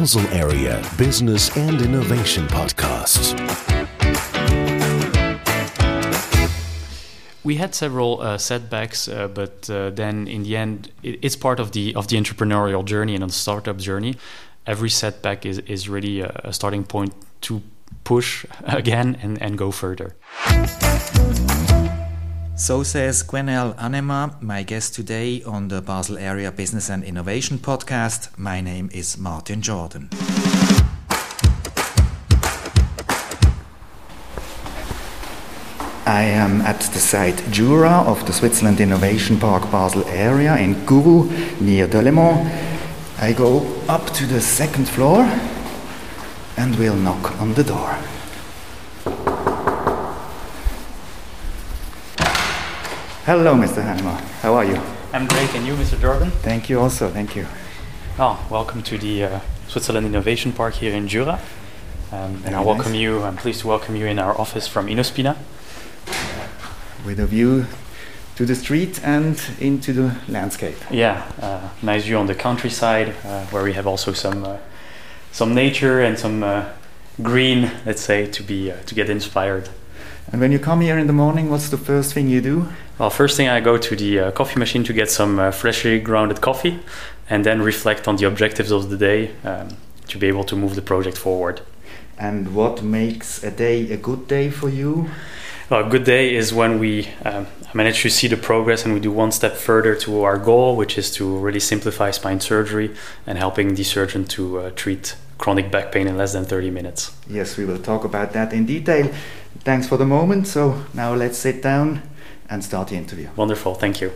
Basel Area Business and Innovation Podcast. We had several uh, setbacks, uh, but uh, then in the end, it, it's part of the of the entrepreneurial journey and the startup journey. Every setback is is really a, a starting point to push again and, and go further. So says Gwenaël Hanema, my guest today on the Basel Area Business and Innovation podcast. My name is Martin Jordan. I am at the site Jura of the Switzerland Innovation Park Basel area in Courroux near Delémont. I go up to the second floor and will knock on the door. Hello, Mr. Hanema. How are you? I'm great, and you, Mr. Jordan? Thank you also, thank you. Oh, welcome to the uh, Switzerland Innovation Park here in Jura. Um, and I welcome nice. you, I'm pleased to welcome you in our office from Inospina. With a view to the street and into the landscape. Yeah, uh, nice view on the countryside uh, where we have also some uh, some nature and some uh, green, let's say, to be uh, to get inspired. And when you come here in the morning, what's the first thing you do? Well, first thing I go to the uh, coffee machine to get some uh, freshly grounded coffee, and then reflect on the objectives of the day um, to be able to move the project forward. And what makes a day a good day for you? Well, a good day is when we um, manage to see the progress and we do one step further to our goal, which is to really simplify spine surgery and helping the surgeon to uh, treat chronic back pain in less than 30 minutes. Yes, we will talk about that in detail. Thanks for the moment. So now let's sit down and start the interview. Wonderful, thank you.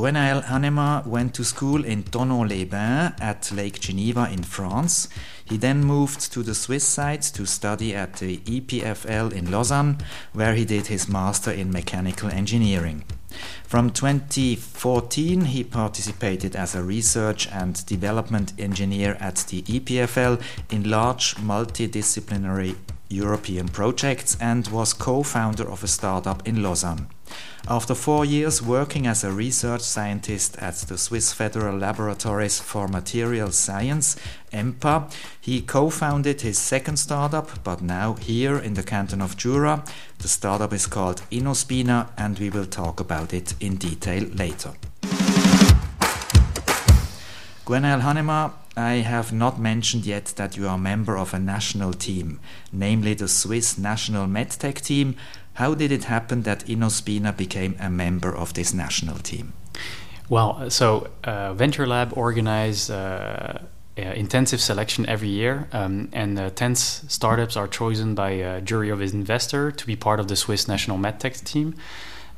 Gwenaël Hanema went to school in Thonon-les-Bains at Lake Geneva in France. He then moved to the Swiss side to study at the E EPFL in Lausanne, where he did his master in mechanical engineering. From 2014, he participated as a research and development engineer at the EPFL in large multidisciplinary European projects and was co founder of a startup in Lausanne. After four years working as a research scientist at the Swiss Federal Laboratories for Material Science, EMPA, he co founded his second startup, but now here in the canton of Jura. The startup is called Inospina, and we will talk about it in detail later. Gwenaël Hanema, I have not mentioned yet that you are a member of a national team, namely the Swiss National MedTech team. How did it happen that Inospina became a member of this national team? Well, so uh, Venture Lab organized uh, uh, intensive selection every year, um, and uh, 10 s- startups are chosen by a jury of investor to be part of the Swiss National MedTech team.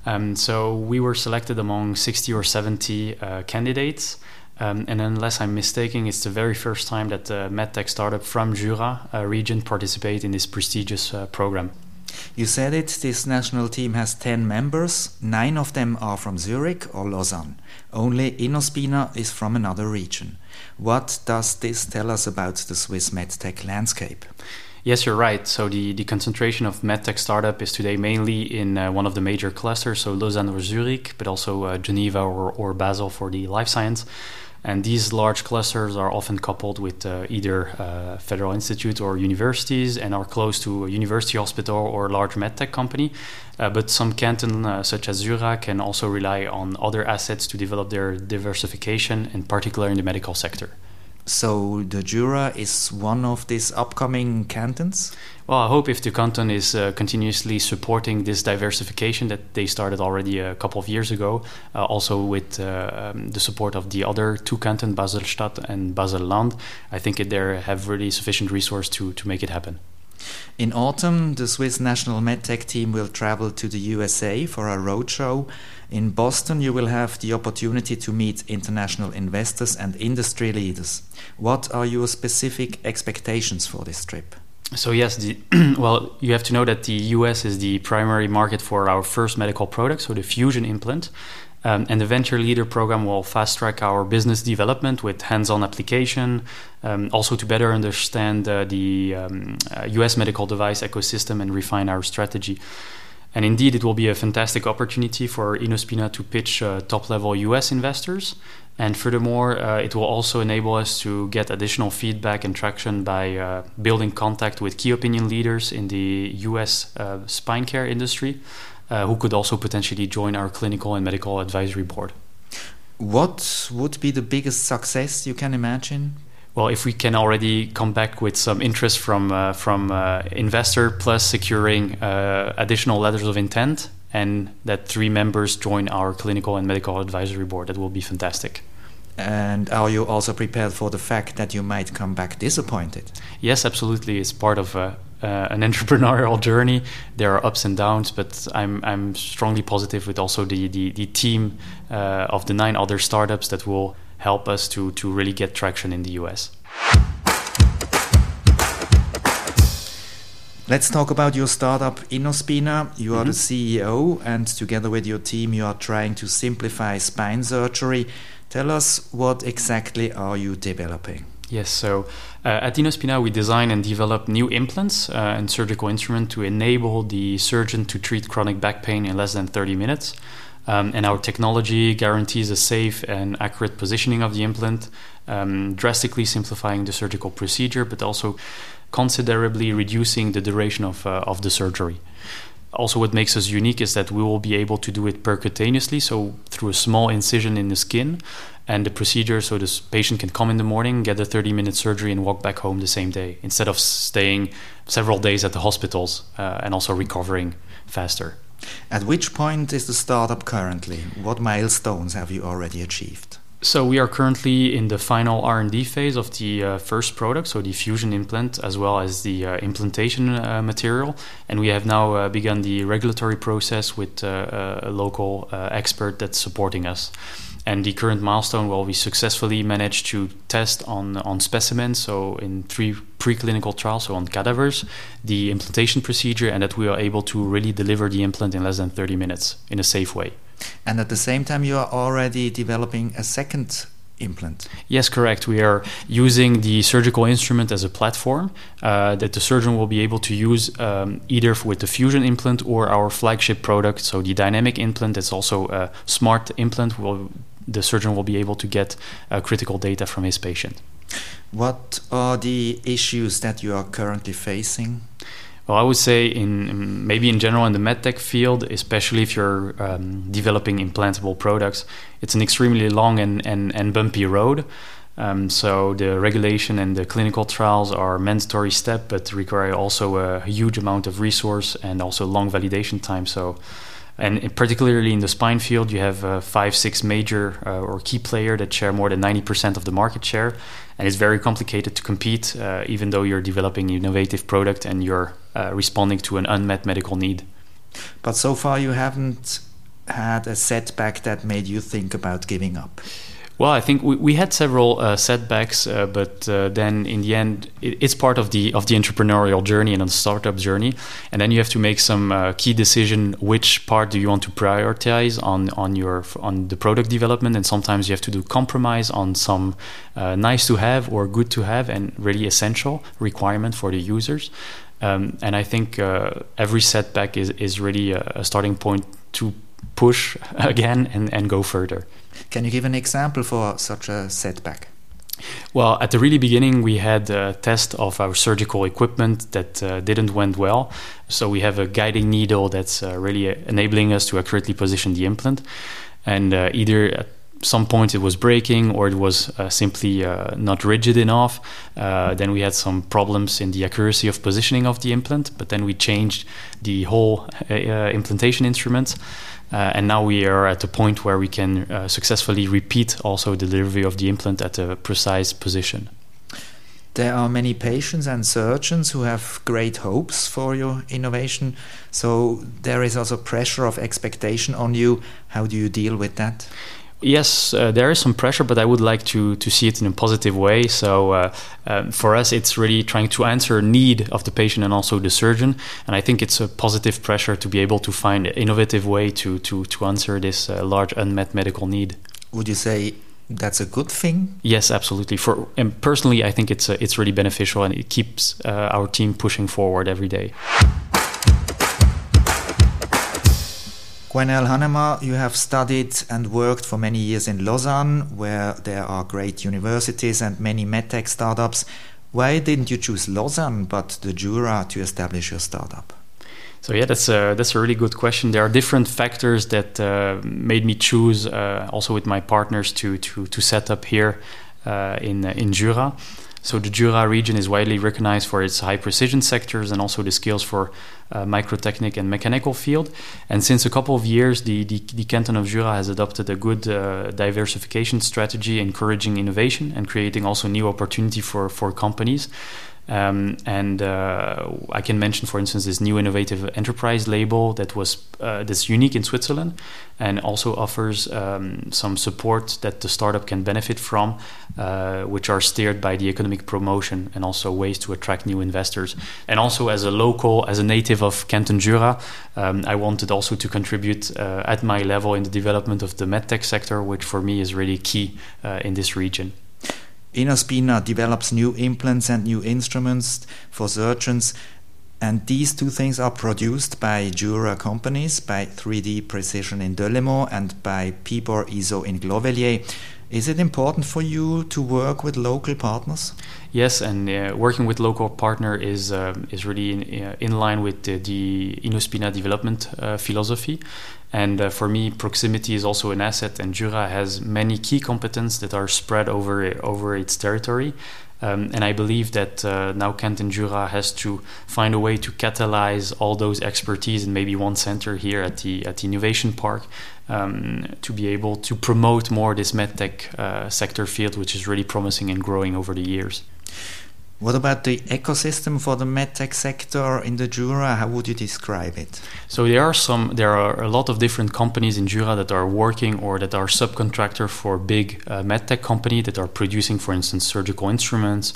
Um, so we were selected among 60 or 70 uh, candidates. Um, and unless I'm mistaken, it's the very first time that the medtech startup from Jura uh, region participate in this prestigious uh, program. You said it, this national team has 10 members. Nine of them are from Zurich or Lausanne. Only Inospina is from another region. What does this tell us about the Swiss medtech landscape? Yes, you're right. So the, the concentration of medtech startup is today mainly in uh, one of the major clusters, so Lausanne or Zurich, but also uh, Geneva or, or Basel for the life science. And these large clusters are often coupled with uh, either uh, federal institutes or universities and are close to a university hospital or a large medtech company. Uh, but some canton, uh, such as Jura, can also rely on other assets to develop their diversification, in particular in the medical sector. So the Jura is one of these upcoming cantons? Well, I hope if the canton is uh, continuously supporting this diversification that they started already a couple of years ago, uh, also with uh, um, the support of the other two cantons, Basel-Stadt and Basel-Land, I think it, they have really sufficient resource to, to make it happen. In autumn, the Swiss National MedTech team will travel to the USA for a roadshow. In Boston, you will have the opportunity to meet international investors and industry leaders. What are your specific expectations for this trip? So yes, the, well, you have to know that the US is the primary market for our first medical product, so the fusion implant. Um, and the Venture Leader program will fast track our business development with hands on application, um, also to better understand uh, the um, uh, US medical device ecosystem and refine our strategy. And indeed, it will be a fantastic opportunity for Inospina to pitch uh, top level US investors. And furthermore, uh, it will also enable us to get additional feedback and traction by uh, building contact with key opinion leaders in the US uh, spine care industry, uh, who could also potentially join our clinical and medical advisory board. What would be the biggest success you can imagine? Well, if we can already come back with some interest from uh, from uh, investor plus securing uh, additional letters of intent, and that three members join our clinical and medical advisory board, that will be fantastic. And are you also prepared for the fact that you might come back disappointed? Yes, absolutely. It's part of uh, uh, an entrepreneurial journey. There are ups and downs, but I'm I'm strongly positive with also the the, the team uh, of the nine other startups that will help us to to really get traction in the US. Let's talk about your startup Inospina. You are mm-hmm. the CEO, and together with your team, you are trying to simplify spine surgery. Tell us what exactly are you developing? Yes, so uh, at Inospina, we design and develop new implants uh, and surgical instruments to enable the surgeon to treat chronic back pain in less than 30 minutes. Um, and our technology guarantees a safe and accurate positioning of the implant, um, drastically simplifying the surgical procedure, but also considerably reducing the duration of, uh, of the surgery. Also, what makes us unique is that we will be able to do it percutaneously, so through a small incision in the skin, and the procedure so this patient can come in the morning, get a 30 minute surgery, and walk back home the same day instead of staying several days at the hospitals uh, and also recovering faster. At which point is the startup currently? What milestones have you already achieved? So we are currently in the final R&D phase of the uh, first product, so the fusion implant as well as the uh, implantation uh, material, and we have now uh, begun the regulatory process with uh, a local uh, expert that's supporting us. And the current milestone, well, we successfully managed to test on on specimens, so in three preclinical trials, so on cadavers, the implantation procedure, and that we are able to really deliver the implant in less than 30 minutes in a safe way. And at the same time, you are already developing a second implant. Yes, correct. We are using the surgical instrument as a platform uh, that the surgeon will be able to use um, either with the fusion implant or our flagship product. So the dynamic implant is also a smart implant. Will the surgeon will be able to get uh, critical data from his patient. What are the issues that you are currently facing? Well, I would say in maybe in general in the medtech field, especially if you're um, developing implantable products, it's an extremely long and, and, and bumpy road. Um, so the regulation and the clinical trials are mandatory step, but require also a huge amount of resource and also long validation time. So, and particularly in the spine field, you have uh, five, six major uh, or key player that share more than 90% of the market share, and it's very complicated to compete, uh, even though you're developing innovative product and you're uh, responding to an unmet medical need. But so far, you haven't had a setback that made you think about giving up. Well, I think we, we had several uh, setbacks, uh, but uh, then in the end, it, it's part of the of the entrepreneurial journey and the startup journey. And then you have to make some uh, key decision: which part do you want to prioritize on on your on the product development? And sometimes you have to do compromise on some uh, nice to have or good to have and really essential requirement for the users. Um, and I think uh, every setback is, is really a, a, starting point to push again and, and go further. Can you give an example for such a setback? Well, at the really beginning, we had a test of our surgical equipment that uh, didn't went well. So we have a guiding needle that's uh, really enabling us to accurately position the implant, and uh, either at some point it was breaking or it was uh, simply uh, not rigid enough. Uh, then we had some problems in the accuracy of positioning of the implant, but then we changed the whole implantation instrument. Uh, and now we are at the point where we can successfully repeat also the delivery of the implant at a precise position. There are many patients and surgeons who have great hopes for your innovation. So there is also pressure of expectation on you. How do you deal with that? Yes, uh, there is some pressure, but I would like to to see it in a positive way. So uh, uh, for us, it's really trying to answer need of the patient and also the surgeon. And I think it's a positive pressure to be able to find an innovative way to to to answer this uh, large unmet medical need. Would you say that's a good thing? Yes, absolutely. For and personally, I think it's uh, it's really beneficial and it keeps uh, our team pushing forward every day. Gwenaël Hanema, you have studied and worked for many years in Lausanne, where there are great universities and many medtech startups. Why didn't you choose Lausanne but the Jura to establish your startup? So yeah, that's a that's a really good question. There are different factors that uh, made me choose, uh, also with my partners, to to to set up here uh, in in Jura. So the Jura region is widely recognized for its high precision sectors and also the skills for uh, microtechnic and mechanical field. And since a couple of years, the, the, the canton of Jura has adopted a good uh, diversification strategy, encouraging innovation and creating also new opportunity for, for companies. Um, and uh, I can mention, for instance, this new innovative enterprise label that was uh, that's unique in Switzerland, and also offers um, some support that the startup can benefit from, uh, which are steered by the economic promotion and also ways to attract new investors. And also, as a local, as a native of Canton Jura, um, I wanted also to contribute uh, at my level in the development of the medtech sector, which for me is really key uh, in this region. Inospina develops new implants and new instruments for surgeons. And these two things are produced by Jura companies, by 3D Precision in Delémont and by Pibor ISO in Glovelier. Is it important for you to work with local partners? Yes, and uh, working with local partner is uh, is really in, uh, in line with the, the Inospina development uh, philosophy. And for me, proximity is also an asset, and Jura has many key competences that are spread over over its territory. Um, and I believe that uh, now Canton Jura has to find a way to catalyze all those expertise in maybe one center here at the at the Innovation Park um, to be able to promote more this medtech uh, sector field, which is really promising and growing over the years. What about the ecosystem for the medtech sector in the Jura? How would you describe it? So there are some, there are a lot of different companies in Jura that are working or that are subcontractor for big uh, medtech company that are producing, for instance, surgical instruments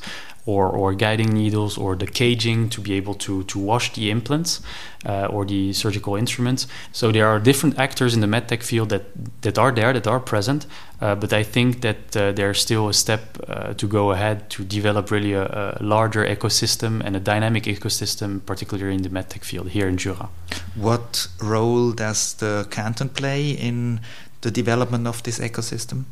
or, or guiding needles or the caging to be able to, to wash the implants uh, or the surgical instruments. So there are different actors in the medtech field that, that are there, that are present, uh, but I think that uh, there's still a step uh, to go ahead to develop really a, a, larger ecosystem and a dynamic ecosystem, particularly in the medtech field here in Jura. What role does the canton play in the development of this ecosystem?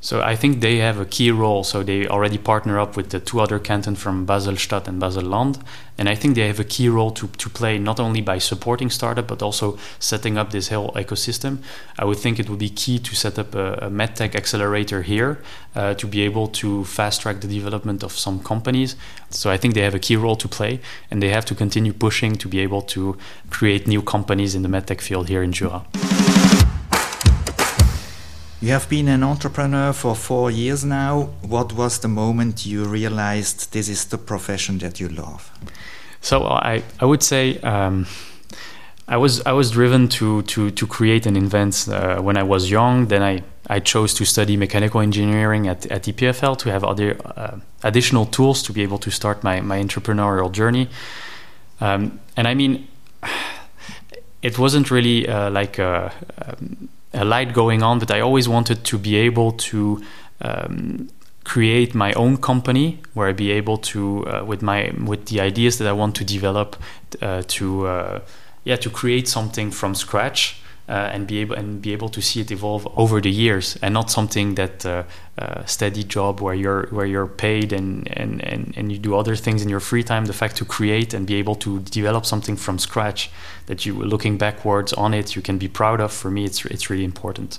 So I think they have a key role. So they already partner up with the two other cantons from Basel-Stadt and Basel-Land. And I think they have a key role to, to play not only by supporting startup, but also setting up this whole ecosystem. I would think it would be key to set up a, a medtech accelerator here uh, to be able to fast track the development of some companies. So I think they have a key role to play and they have to continue pushing to be able to create new companies in the medtech field here in Jura. You have been an entrepreneur for four years now. What was the moment you realized this is the profession that you love? So I, I would say um, I was I was driven to to to create and invent uh, when I was young. Then I, I chose to study mechanical engineering at, at EPFL to have other uh, additional tools to be able to start my my entrepreneurial journey. Um, and I mean, it wasn't really uh, like a, um, a light going on, that I always wanted to be able to um, create my own company where I'd be able to, uh, with my with the ideas that I want to develop, uh, to uh, yeah to create something from scratch uh, and be able and be able to see it evolve over the years, and not something that uh, uh, steady job where you're where you're paid and, and, and, and you do other things in your free time. The fact to create and be able to develop something from scratch that you looking backwards on it you can be proud of. For me, it's it's really important.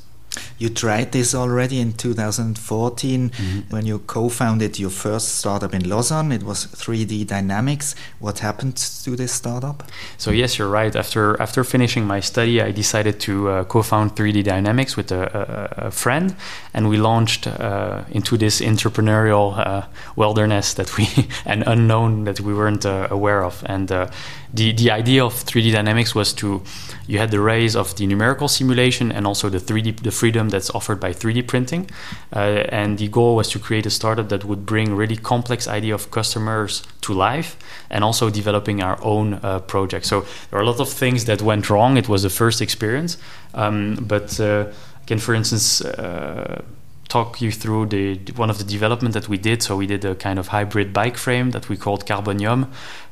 You tried this already in 2014 mm-hmm. when you co founded your first startup in Lausanne. It was 3D Dynamics. What happened to this startup? So, yes, you're right. After, after finishing my study, I decided to uh, co found 3D Dynamics with a, a, a, friend, and we launched uh, into this entrepreneurial uh, wilderness that we, an unknown that we weren't uh, aware of. And uh, the, the idea of 3D Dynamics was to, you had the rays of the numerical simulation and also the 3D, the freedom that's offered by 3D printing. Uh, and the goal was to create a startup that would bring really complex idea of customers to life and also developing our own uh, project. So there are a lot of things that went wrong. It was the first experience. Um, but uh, again, for instance, uh, talk you through the one of the development that we did. So we did a kind of hybrid bike frame that we called Carbonium.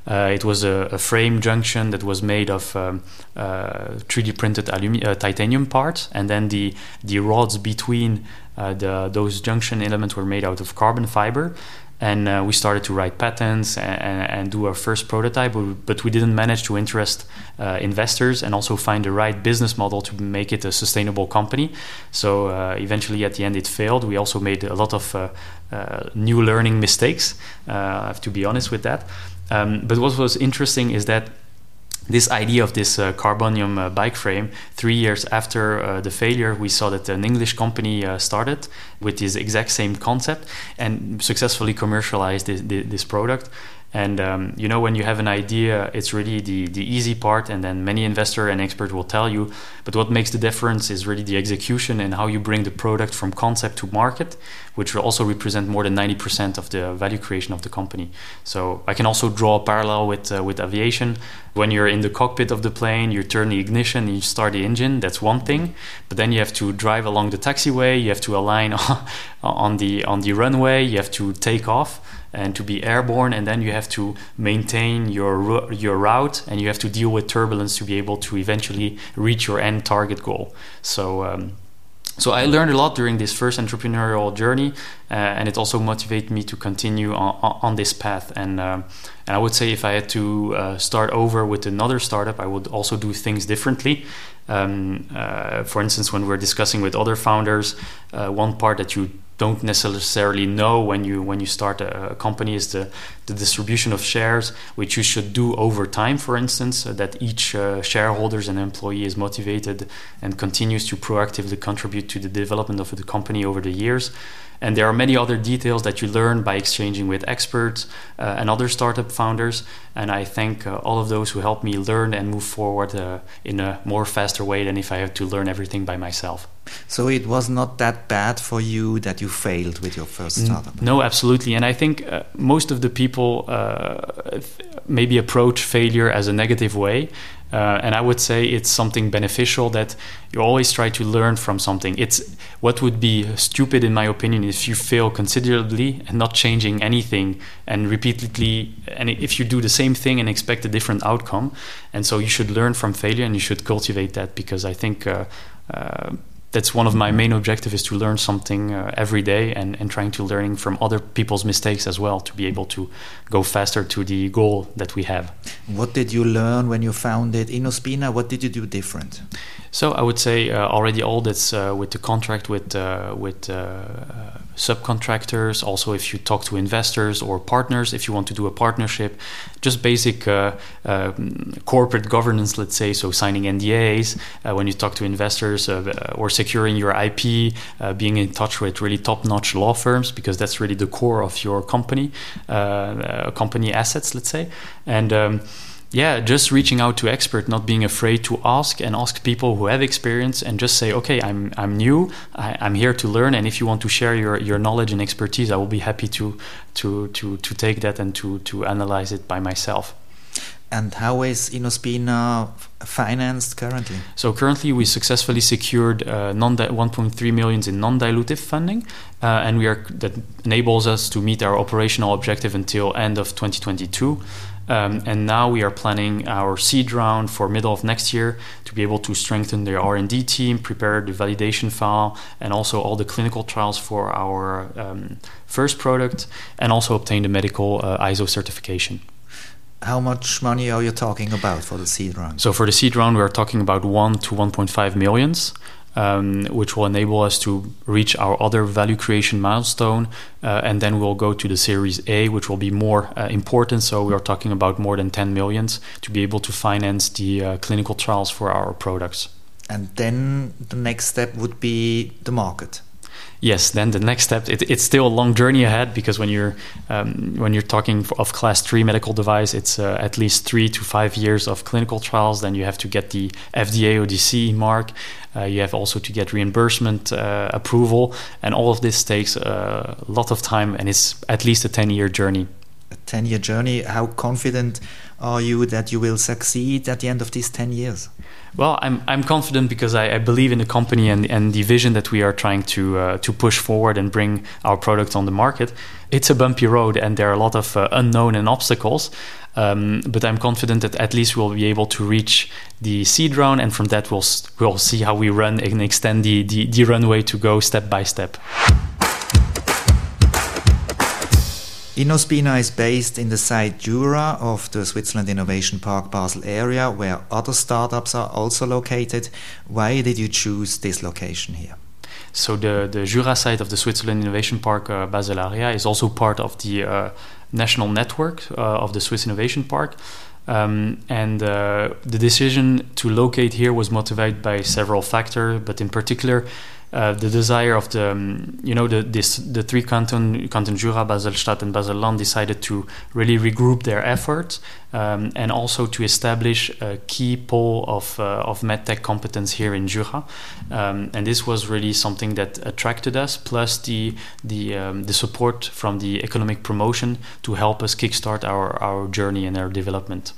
Uh, it was a, a, frame junction that was made of um, uh, 3D printed uh, titanium parts, and then the the rods between uh, the, those junction elements were made out of carbon fiber and uh, we started to write patents and, and, do our first prototype but we didn't manage to interest uh, investors and also find the right business model to make it a sustainable company. So uh, eventually at the end it failed. We also made a lot of uh, uh, new learning mistakes uh, i have to be honest with that. Um, but what was interesting is that this idea of this uh, carbonium uh, bike frame, three years after uh, the failure, we saw that an English company uh, started with this exact same concept and successfully commercialized this, this product. And um, you know, when you have an idea, it's really the, the easy part, and then many investor and expert will tell you. But what makes the difference is really the execution and how you bring the product from concept to market, which will also represent more than 90% of the value creation of the company. So I can also draw a parallel with uh, with aviation. When you're in the cockpit of the plane, you turn the ignition, you start the engine. That's one thing. But then you have to drive along the taxiway. You have to align on the on the runway. You have to take off and to be airborne and then you have to maintain your your route and you have to deal with turbulence to be able to eventually reach your end target goal so um, so I learned a lot during this first entrepreneurial journey, uh, and it also motivated me to continue on, on this path. And uh, and I would say if I had to uh, start over with another startup, I would also do things differently. Um, uh, for instance, when we're discussing with other founders, uh, one part that you don't necessarily know when you when you start a, a, company is the, the distribution of shares which you should do over time for instance so that each uh, shareholders and employee is motivated and continues to proactively contribute to the development of the company over the years and there are many other details that you learn by exchanging with experts uh, and other startup founders. And I thank uh, all of those who helped me learn and move forward uh, in a more faster way than if I had to learn everything by myself. So it was not that bad for you that you failed with your first startup? No, absolutely. And I think uh, most of the people uh, maybe approach failure as a negative way. Uh, and I would say it's something beneficial that you always try to learn from something. It's what would be stupid, in my opinion, if you fail considerably and not changing anything and repeatedly, and if you do the same thing and expect a different outcome. And so you should learn from failure and you should cultivate that because I think. Uh, uh, that's one of my main objectives is to learn something uh, every day and, and trying to learning from other people's mistakes as well to be able to go faster to the goal that we have. What did you learn when you founded inospina What did you do different? So I would say uh, already all that's uh, with the contract with uh, with uh, subcontractors. Also, if you talk to investors or partners, if you want to do a partnership, just basic uh, um, corporate governance, let's say, so signing NDAs uh, when you talk to investors uh, or securing your IP, uh, being in touch with really top-notch law firms because that's really the core of your company, uh, company assets, let's say, and. Um, yeah, just reaching out to expert, not being afraid to ask and ask people who have experience and just say, okay, I'm I'm new, I, am here to learn, and if you want to share your, your knowledge and expertise, I will be happy to to to to take that and to to analyze it by myself. And how is Inospina financed currently? So currently, we successfully secured uh, non 1.3 millions in non-dilutive funding, uh, and we are that enables us to meet our operational objective until end of 2022. Um, and now we are planning our seed round for middle of next year to be able to strengthen the R&D team, prepare the validation file, and also all the clinical trials for our um, first product, and also obtain the medical uh, ISO certification. How much money are you talking about for the seed round? So for the seed round, we are talking about one to 1.5 millions um, which will enable us to reach our other value creation milestone. Uh, and then we'll go to the Series A, which will be more uh, important. So we are talking about more than 10 millions to be able to finance the uh, clinical trials for our products. And then the next step would be the market yes, then the next step it, it's still a long journey ahead because when you're um, when you're talking of class three medical device, it's uh, at least three to five years of clinical trials. Then you have to get the FDA CE mark. Uh, you have also to get reimbursement uh, approval, and all of this takes a lot of time, and it's at least a ten year journey. A ten year journey. How confident are you that you will succeed at the end of these ten years? Well, I'm I'm confident because I, I, believe in the company and and the vision that we are trying to uh, to push forward and bring our products on the market. It's a bumpy road, and there are a lot of uh, unknown and obstacles. Um, but I'm confident that at least we'll be able to reach the seed round, and from that we'll we'll see how we run and extend the, the, the runway to go step by step. Inospina is based in the site Jura of the Switzerland Innovation Park Basel area, where other startups are also located. Why did you choose this location here? So the, the Jura site of the Switzerland Innovation Park uh, Basel area is also part of the uh, national network uh, of the Swiss Innovation Park. Um, and uh, the decision to locate here was motivated by several factors, but in particular, uh, the desire of the um, you know the this the three canton canton Jura, Basel-Stadt, and Basel-Land decided to really regroup their efforts um, and also to establish a key pole of uh, of medtech competence here in Jura, um, and this was really something that attracted us. Plus the the um, the support from the economic promotion to help us kickstart our our journey and our development.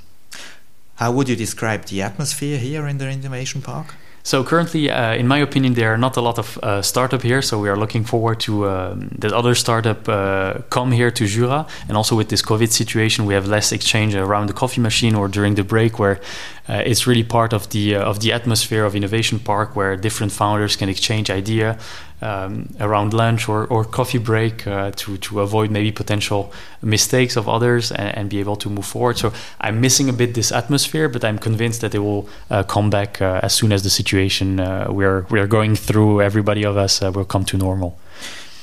How would you describe the atmosphere here in the innovation park? So currently, uh, in my opinion, there are not a lot of uh, startup here. So we are looking forward to um, that other startup uh, come here to Jura. And also with this COVID situation, we have less exchange around the coffee machine or during the break, where uh, it's really part of the uh, of the atmosphere of Innovation Park, where different founders can exchange idea um, around lunch or, or coffee break uh, to to avoid maybe potential mistakes of others and, and, be able to move forward. So I'm missing a bit this atmosphere, but I'm convinced that it will uh, come back uh, as soon as the situation uh, we're we're going through. Everybody of us will come to normal.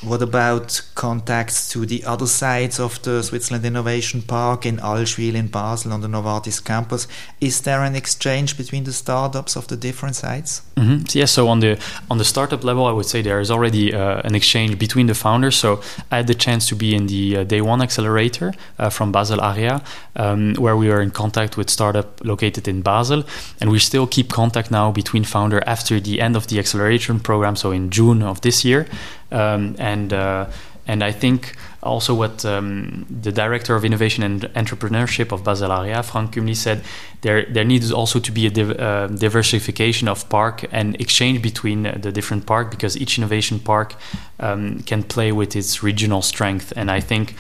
What about contacts to the other sides of the Switzerland Innovation Park in Allschwil in Basel on the Novartis campus? Is there an exchange between the startups of the different sites? Mm-hmm. Yes. So on the on the startup level, I would say there is already uh, an exchange between the founders. So I had the chance to be in the uh, Day One accelerator uh, from Basel area, um, where we are in contact with startup located in Basel, and we still keep contact now between founder after the end of the acceleration program. So in June of this year. Um, and uh, and I think also what um, the director of innovation and entrepreneurship of Basel Area, Frank Kumli, said there there needs also to be a div- uh, diversification of park and exchange between the different park because each innovation park um, can play with its regional strength. And I think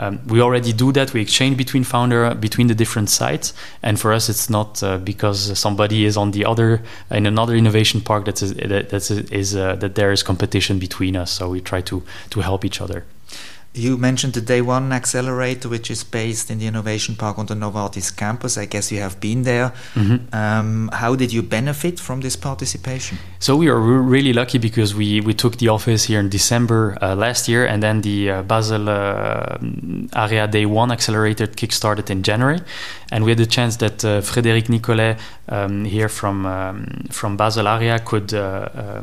um, we already do that. We exchange between founder between the different sites, and for us, it's not uh, because somebody is on the other in another innovation park that is that is uh, that there is competition between us. So we try to to help each other. You mentioned the Day One Accelerator, which is based in the Innovation Park on the Novartis campus. I guess you have been there. Mm-hmm. Um, how did you benefit from this participation? So we are really lucky because we, we took the office here in December uh, last year, and then the uh, Basel uh, Area Day One Accelerator kickstarted in January, and we had the chance that uh, Frédéric Nicolet um, here from um, from Basel Area could uh, uh,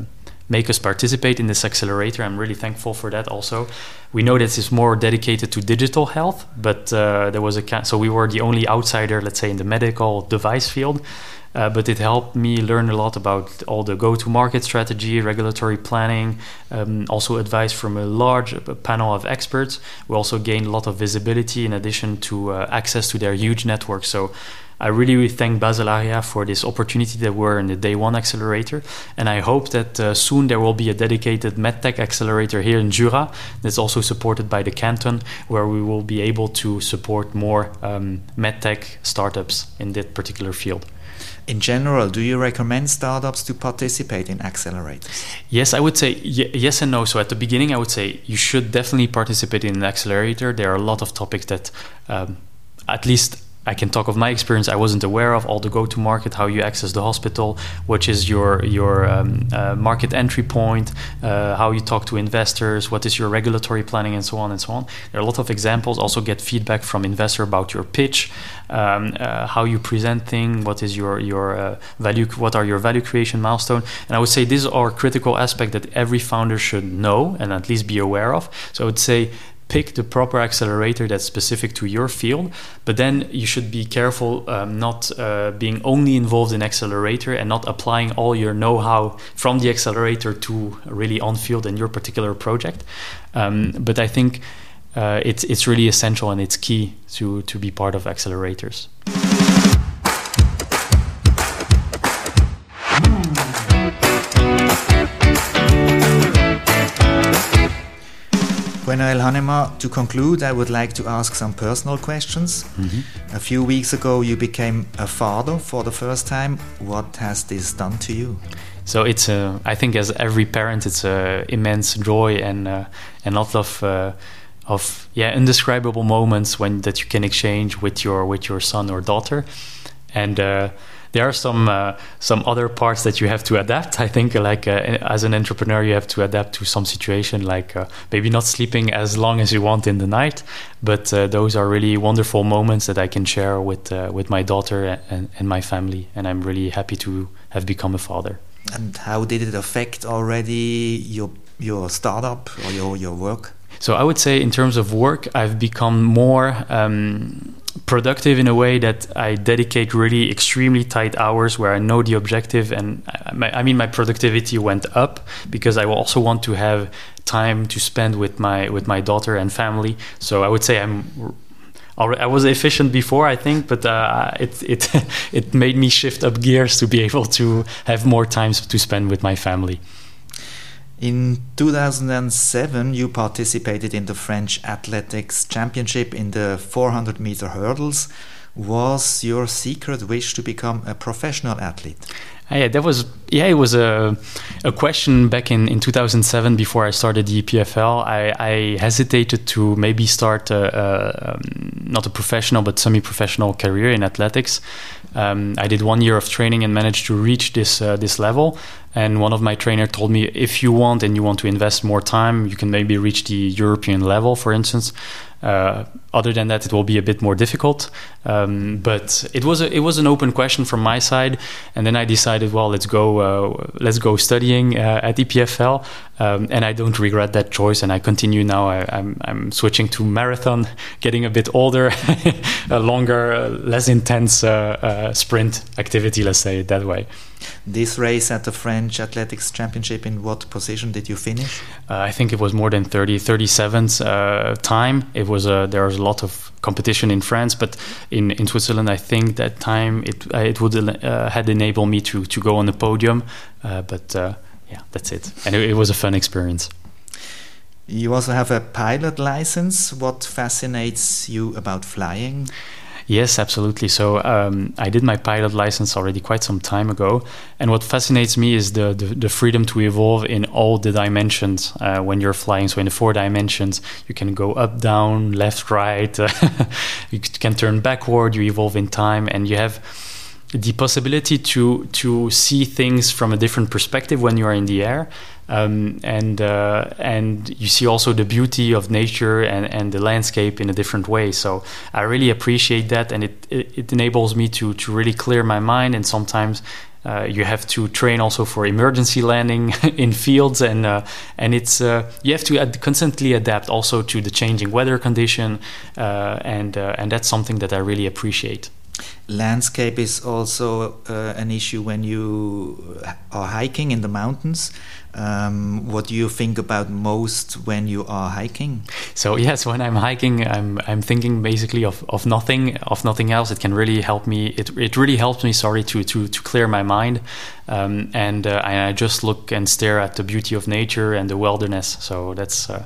make us participate in this accelerator. I'm really thankful for that. Also, we know that it's more dedicated to digital health, but uh, there was a so we were the only outsider, let's say, in the medical device field. Uh, but it helped me learn a lot about all the go-to-market strategy, regulatory planning, um, also advice from a large panel of experts. We also gained a lot of visibility in addition to uh, access to their huge network. So I really, really thank Area for this opportunity that we're in the Day One Accelerator, and I hope that uh, soon there will be a dedicated MedTech accelerator here in Jura that's also supported by the canton, where we will be able to support more um, MedTech startups in that particular field. In general, do you recommend startups to participate in accelerators? Yes, I would say y- yes and no. So at the beginning, I would say you should definitely participate in an accelerator. There are a lot of topics that, um, at least I can talk of my experience. I wasn't aware of all the go-to-market, how you access the hospital, which is your your um, uh, market entry point, uh, how you talk to investors, what is your regulatory planning, and so on and so on. There are a lot of examples. Also, get feedback from investor about your pitch, um, uh, how you present things, what is your your uh, value, what are your value creation milestone. And I would say these are critical aspects that every founder should know and at least be aware of. So I would say pick the proper accelerator that's specific to your field but then you should be careful um, not uh, being only involved in accelerator and not applying all your know-how from the accelerator to really on field in your particular project. Um, but i think uh, it's, it's really essential and it's key to, to be part of accelerators Gwenaël Hanema, to conclude, I would like to ask some personal questions. Mm-hmm. A few weeks ago, you became a father for the first time. What has this done to you? So it's a, I think as every parent, it's a immense joy and uh, and lot of uh, of yeah indescribable moments when that you can exchange with your with your son or daughter, and. Uh, there are some uh, some other parts that you have to adapt. I think, like uh, as an entrepreneur, you have to adapt to some situation, like uh, maybe not sleeping as long as you want in the night. But uh, those are really wonderful moments that I can share with uh, with my daughter and, and my family, and I'm really happy to have become a father. And how did it affect already your your startup or your your work? So I would say, in terms of work, I've become more um, productive in a way that I dedicate really extremely tight hours where I know the objective, and I, I mean my productivity went up because I also want to have time to spend with my with my daughter and family. So I would say I'm I was efficient before, I think, but uh, it it it made me shift up gears to be able to have more time to spend with my family. In 2007, you participated in the French Athletics Championship in the 400 meter hurdles. Was your secret wish to become a professional athlete? Uh, yeah, that was yeah, it was a a question back in, in 2007 before I started the EPFL. I, I hesitated to maybe start a, a, um, not a professional but semi-professional career in athletics. Um, I did one year of training and managed to reach this uh, this level. And one of my trainer told me, if you want and you want to invest more time, you can maybe reach the European level, for instance. Uh, other than that, it will be a bit more difficult. Um, but it was a, it was an open question from my side, and then I decided, well, let's go uh, let's go studying uh, at EPFL, um, and I don't regret that choice. And I continue now. I, am I'm, I'm switching to marathon, getting a bit older, a longer, less intense uh, uh, sprint activity. Let's say it that way. This race at the French Athletics Championship, in what position did you finish? Uh, I think it was more than 30, 37th uh, time. It was uh, there was a lot of competition in France, but in, in Switzerland, I think that time it uh, it would uh, had enabled me to to go on the podium. Uh, but yeah, that's it, and it, it was a fun experience. You also have a pilot license. What fascinates you about flying? Yes, absolutely. So um, I did my pilot license already quite some time ago, and what fascinates me is the the, the freedom to evolve in all the dimensions uh, when you're flying. So in the four dimensions, you can go up, down, left, right. you can turn backward. You evolve in time, and you have the possibility to to see things from a different perspective when you are in the air um, and uh, and you see also the beauty of nature and, and the landscape in a different way. So I really appreciate that, and it, it, it enables me to to really clear my mind. And sometimes uh, you have to train also for emergency landing in fields, and uh, and it's uh, you have to ad- constantly adapt also to the changing weather condition, uh, and uh, and that's something that I really appreciate landscape is also uh, an issue when you are hiking in the mountains. Um, what do you think about most when you are hiking? So yes, when I'm hiking, I'm I'm thinking basically of, of nothing of nothing else. It can really help me. It, it really helps me. Sorry to to, to clear my mind, um, and uh, I just look and stare at the beauty of nature and the wilderness. So that's. Uh,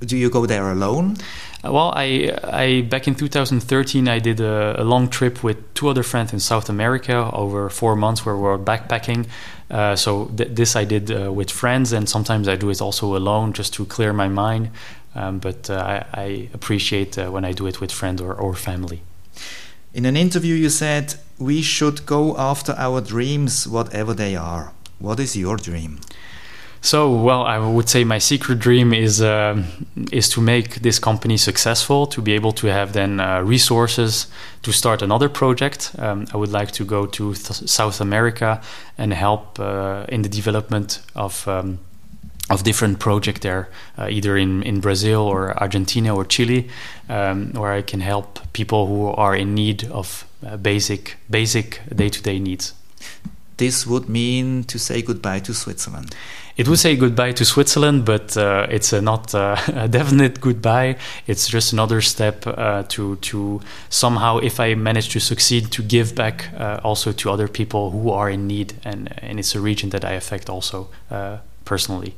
do you go there alone? Well, I, I back in 2013, I did a, a, long trip with two other friends in South America over four months, where we were backpacking. Uh, so th- this I did uh, with friends, and sometimes I do it also alone, just to clear my mind. Um, but uh, I, I, appreciate uh, when I do it with friends or, or family. In an interview, you said we should go after our dreams, whatever they are. What is your dream? So, well, I would say my secret dream is uh, is to make this company successful, to be able to have then uh, resources to start another project. Um, I would like to go to th- South America and help uh, in the development of. Um, of different projects there, uh, either in, in Brazil or Argentina or Chile, um, where I can help people who are in need of uh, basic basic day to day needs. This would mean to say goodbye to Switzerland it would say goodbye to Switzerland, but uh, it's a not uh, a definite goodbye. It's just another step uh, to to somehow, if I manage to succeed, to give back uh, also to other people who are in need, and and it's a region that I affect also uh, personally.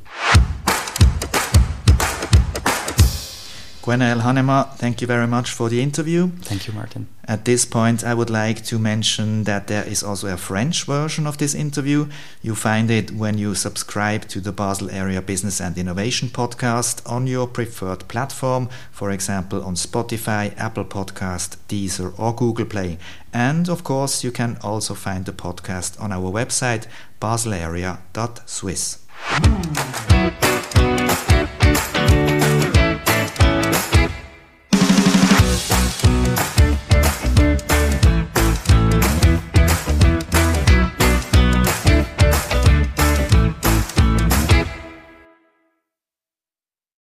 Gwenaël Hannema, thank you very much for the interview. Thank you, Martin. At this point, I would like to mention that there is also a French version of this interview. You find it when you subscribe to the Basel Area Business and Innovation podcast on your preferred platform, for example, on Spotify, Apple Podcast, Deezer, or Google Play. And of course, you can also find the podcast on our website, baselarea.swiss.